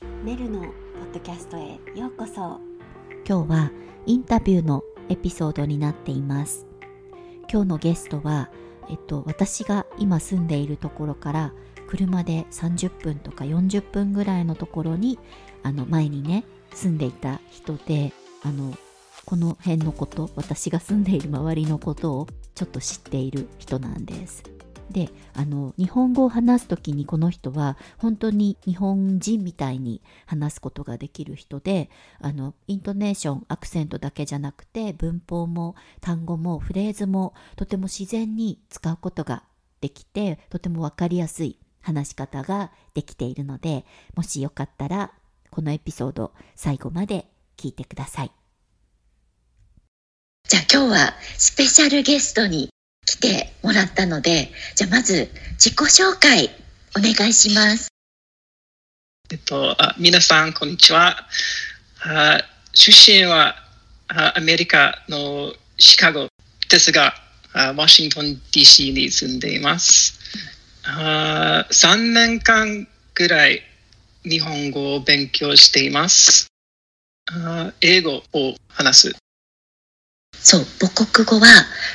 メルのポッドキャストへようこそ。今日はインタビューのエピソードになっています。今日のゲストはえっと私が今住んでいるところから車で30分とか40分ぐらいのところにあの前にね住んでいた人であのこの辺のこと私が住んでいる周りのことをちょっと知っている人なんです。であの日本語を話す時にこの人は本当に日本人みたいに話すことができる人であのイントネーションアクセントだけじゃなくて文法も単語もフレーズもとても自然に使うことができてとても分かりやすい話し方ができているのでもしよかったらこのエピソード最後まで聞いてください。じゃあ今日はスペシャルゲストに来てもらったので、じゃあまず自己紹介お願いします。えっと、あ皆さん、こんにちは。あ出身はあアメリカのシカゴですが、あワシントン DC に住んでいます。あ3年間ぐらい日本語を勉強しています。あ英語を話すそう母国語は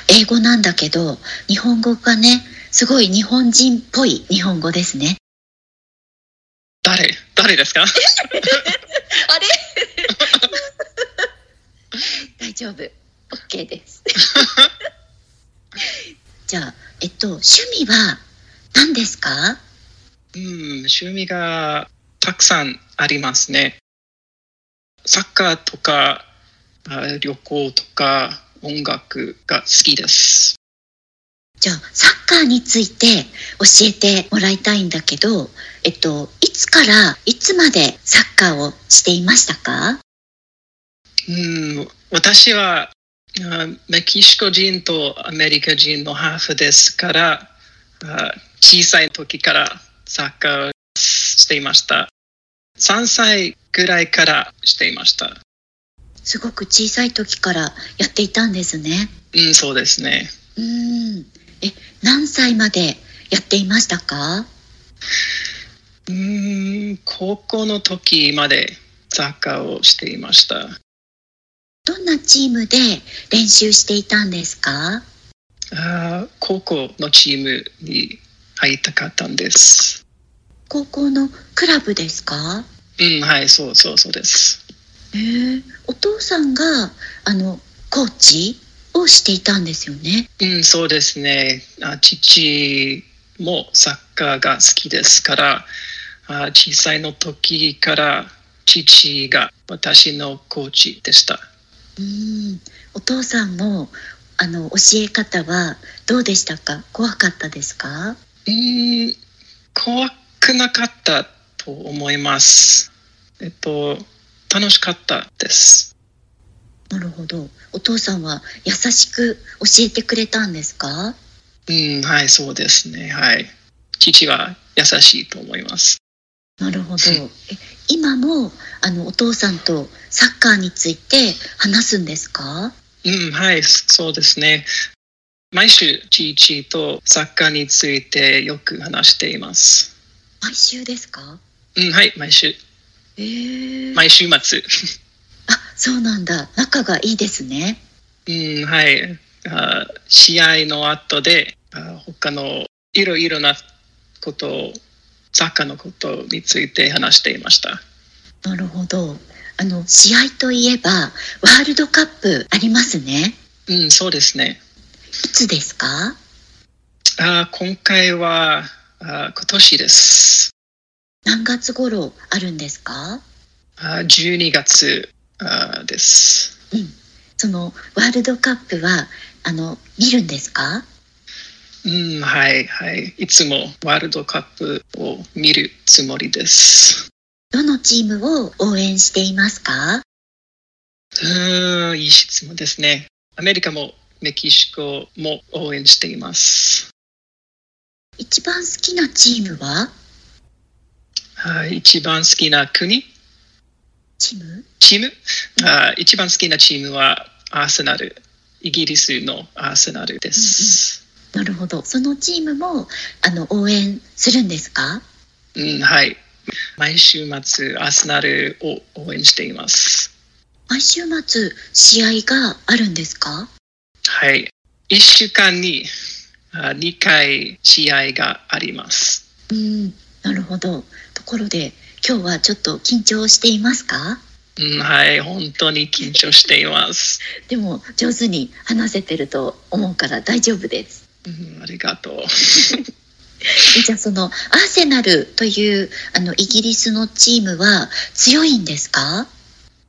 英語なんだけど日本語がねすごい日本人っぽい日本語ですね。誰誰ですか？あれ？大丈夫。OK です。じゃあえっと趣味は何ですか？うん趣味がたくさんありますね。サッカーとか旅行とか音楽が好きです。じゃあサッカーについて教えてもらいたいんだけど、えっと、いつからいつまでサッカーをしていましたか？うん私はメキシコ人とアメリカ人のハーフですから小さい時からサッカーをしていました。3歳ぐらいからしていました。すごく小さい時からやっていたんですね。うん、そうですね。うん。え、何歳までやっていましたか？うん、高校の時までサッカーをしていました。どんなチームで練習していたんですか？あ高校のチームに入りたかったんです。高校のクラブですか？うん、はい、そうそうそうです。えー、さんがあのコーチをしていたんですよね。うん、そうですね。あ父もサッカーが好きですからあ小さいの時から父が私のコーチでした。うんお父さんのあの教え方はどうでしたか？怖かったですか？うん怖くなかったと思います。えっと楽しかったです。なるほど。お父さんは優しく教えてくれたんですか？うん、はい、そうですね。はい。父は優しいと思います。なるほど。え今もあのお父さんとサッカーについて話すんですか？うん、はい、そうですね。毎週、父とサッカーについてよく話しています。毎週ですか？うん、はい、毎週。えー、毎週末。あ、そうなんだ。仲がいいですね。うん、はい。あ試合の後で、あ他のいろいろなことを、サッカーのことについて話していました。なるほど。あの、試合といえば、ワールドカップありますね。うん、そうですね。いつですか？あ今回はあ今年です。何月頃あるんですか？あ12月あです。うん。そのワールドカップはあの見るんですか？うん、はいはい。いつもワールドカップを見るつもりです。どのチームを応援していますか？うん、いい質問ですね。アメリカもメキシコも応援しています。一番好きなチームは？はい、一番好きな国？チーム？チーム、あ一番好きなチームはアーセナル。イギリスのアーセナルです。うんうん、なるほど。そのチームもあの応援するんですか？うん、はい。毎週末、アーセナルを応援しています。毎週末、試合があるんですか？はい。1週間にあ2回試合があります。うん、なるほど。ところで、今日はちょっと緊張していますか？うん、はい、本当に緊張しています。でも、上手に話せてると思うから大丈夫です。うん、ありがとう。えじゃあ、その、アーセナルという、あの、イギリスのチームは強いんですか？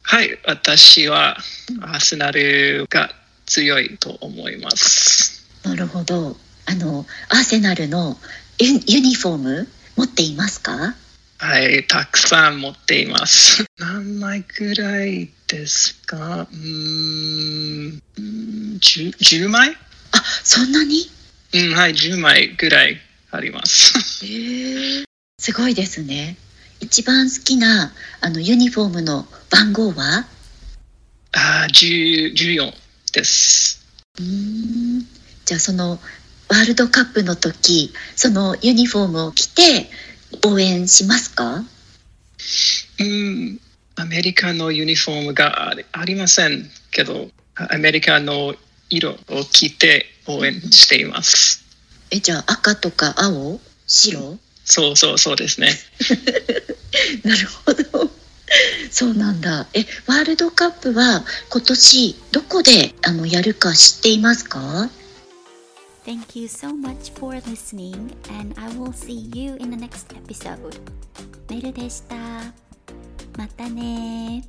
はい、私はアーセナルが強いと思います。なるほど。あの、アーセナルのユユニフォーム持っていますか？はい、たくさん持っています。何枚くらいですか？うーん、うーん 10, 10枚？あ、そんなに？うん、はい、10枚ぐらいあります。へえ。すごいですね。一番好きな、あの、ユニフォームの番号は？あー10 14です。うーんじゃあそのワールドカップの時そのユニフォームを着て応援しますか？うん、アメリカのユニフォームがありませんけど、アメリカの色を着て応援しています。えじゃあ赤とか青？白？そうそうそうですね。なるほど。そうなんだ。えワールドカップは今年どこであのやるか知っていますか？Thank you so much for listening, and I will see you in the next episode. メルでした。またね